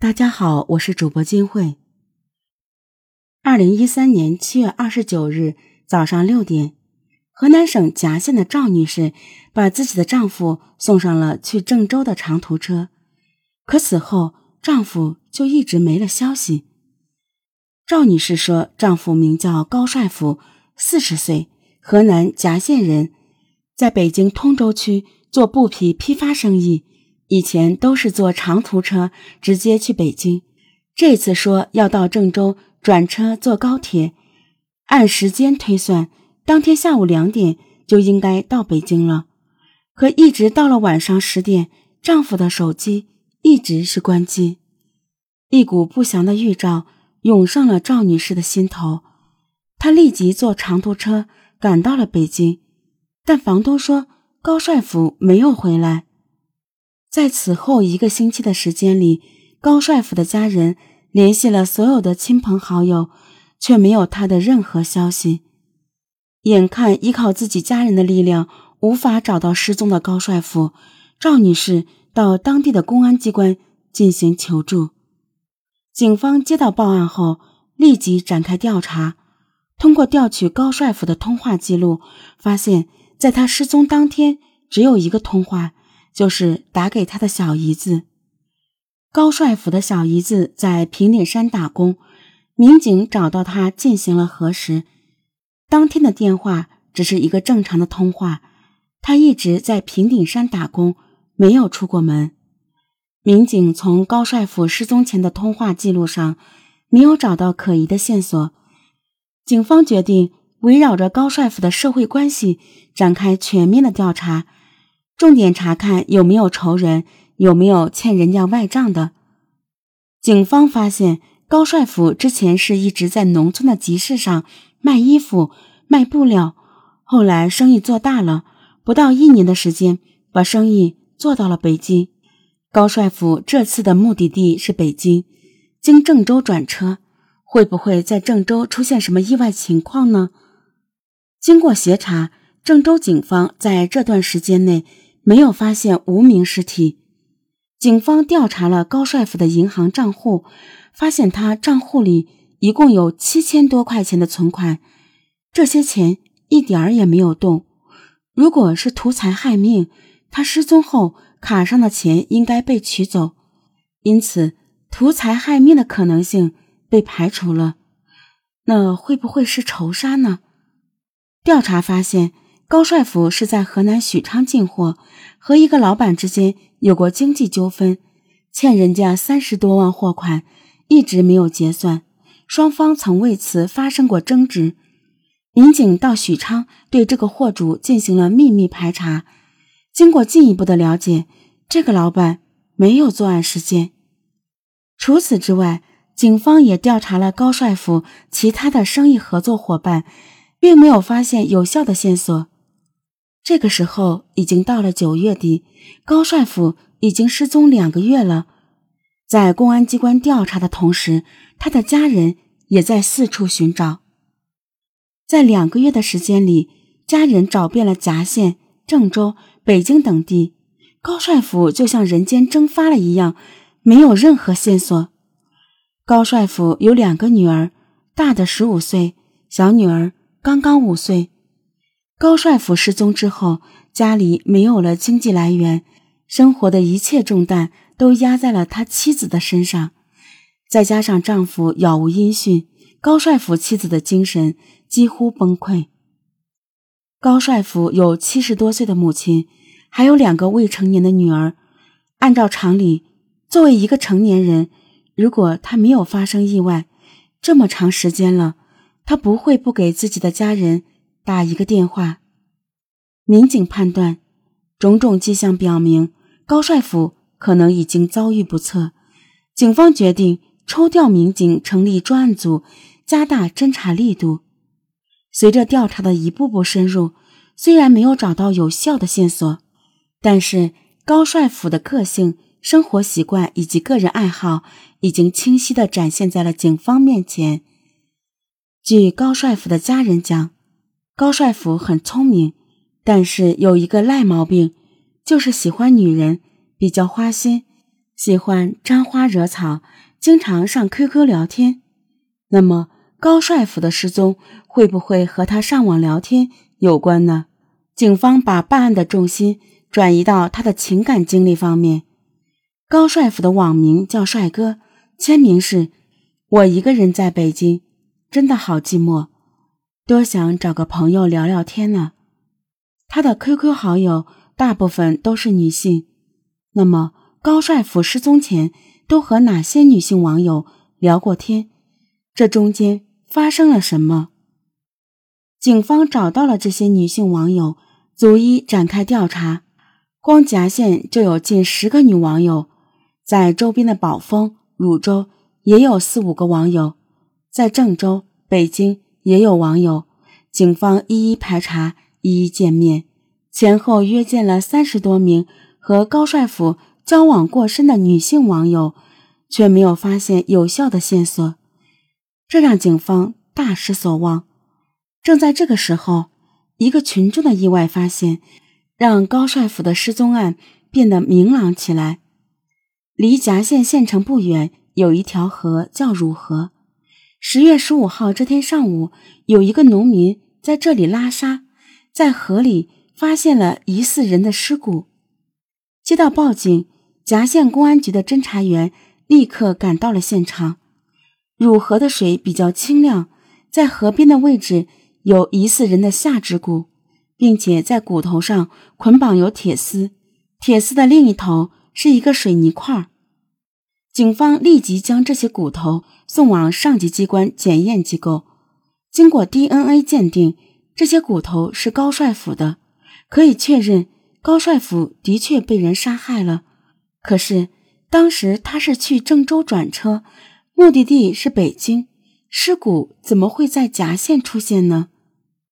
大家好，我是主播金慧。二零一三年七月二十九日早上六点，河南省夹县的赵女士把自己的丈夫送上了去郑州的长途车，可此后丈夫就一直没了消息。赵女士说，丈夫名叫高帅福，四十岁，河南夹县人，在北京通州区做布匹批发生意。以前都是坐长途车直接去北京，这次说要到郑州转车坐高铁，按时间推算，当天下午两点就应该到北京了。可一直到了晚上十点，丈夫的手机一直是关机。一股不祥的预兆涌上了赵女士的心头，她立即坐长途车赶到了北京，但房东说高帅府没有回来。在此后一个星期的时间里，高帅府的家人联系了所有的亲朋好友，却没有他的任何消息。眼看依靠自己家人的力量无法找到失踪的高帅府，赵女士到当地的公安机关进行求助。警方接到报案后，立即展开调查。通过调取高帅府的通话记录，发现在他失踪当天，只有一个通话。就是打给他的小姨子高帅府的小姨子在平顶山打工，民警找到他进行了核实，当天的电话只是一个正常的通话，他一直在平顶山打工，没有出过门。民警从高帅府失踪前的通话记录上没有找到可疑的线索，警方决定围绕着高帅府的社会关系展开全面的调查。重点查看有没有仇人，有没有欠人家外账的。警方发现高帅府之前是一直在农村的集市上卖衣服、卖布料，后来生意做大了，不到一年的时间，把生意做到了北京。高帅府这次的目的地是北京，经郑州转车，会不会在郑州出现什么意外情况呢？经过协查，郑州警方在这段时间内。没有发现无名尸体，警方调查了高帅府的银行账户，发现他账户里一共有七千多块钱的存款，这些钱一点儿也没有动。如果是图财害命，他失踪后卡上的钱应该被取走，因此图财害命的可能性被排除了。那会不会是仇杀呢？调查发现。高帅府是在河南许昌进货，和一个老板之间有过经济纠纷，欠人家三十多万货款，一直没有结算，双方曾为此发生过争执。民警到许昌对这个货主进行了秘密排查，经过进一步的了解，这个老板没有作案时间。除此之外，警方也调查了高帅府其他的生意合作伙伴，并没有发现有效的线索。这个时候已经到了九月底，高帅府已经失踪两个月了。在公安机关调查的同时，他的家人也在四处寻找。在两个月的时间里，家人找遍了夹县、郑州、北京等地，高帅府就像人间蒸发了一样，没有任何线索。高帅府有两个女儿，大的十五岁，小女儿刚刚五岁。高帅府失踪之后，家里没有了经济来源，生活的一切重担都压在了他妻子的身上。再加上丈夫杳无音讯，高帅府妻子的精神几乎崩溃。高帅府有七十多岁的母亲，还有两个未成年的女儿。按照常理，作为一个成年人，如果他没有发生意外，这么长时间了，他不会不给自己的家人。打一个电话，民警判断，种种迹象表明高帅府可能已经遭遇不测。警方决定抽调民警，成立专案组，加大侦查力度。随着调查的一步步深入，虽然没有找到有效的线索，但是高帅府的个性、生活习惯以及个人爱好已经清晰地展现在了警方面前。据高帅府的家人讲。高帅府很聪明，但是有一个赖毛病，就是喜欢女人，比较花心，喜欢沾花惹草，经常上 QQ 聊天。那么高帅府的失踪会不会和他上网聊天有关呢？警方把办案的重心转移到他的情感经历方面。高帅府的网名叫帅哥，签名是“我一个人在北京，真的好寂寞，多想找个朋友聊聊天呢。”他的 QQ 好友大部分都是女性。那么高帅府失踪前都和哪些女性网友聊过天？这中间发生了什么？警方找到了这些女性网友。逐一展开调查，光夹县就有近十个女网友，在周边的宝丰、汝州也有四五个网友，在郑州、北京也有网友。警方一一排查，一一见面，前后约见了三十多名和高帅府交往过深的女性网友，却没有发现有效的线索，这让警方大失所望。正在这个时候。一个群众的意外发现，让高帅府的失踪案变得明朗起来。离夹县县城不远，有一条河叫汝河。十月十五号这天上午，有一个农民在这里拉沙，在河里发现了疑似人的尸骨。接到报警，夹县公安局的侦查员立刻赶到了现场。汝河的水比较清亮，在河边的位置。有疑似人的下肢骨，并且在骨头上捆绑有铁丝，铁丝的另一头是一个水泥块。警方立即将这些骨头送往上级机关检验机构，经过 DNA 鉴定，这些骨头是高帅府的，可以确认高帅府的确被人杀害了。可是当时他是去郑州转车，目的地是北京，尸骨怎么会在夹县出现呢？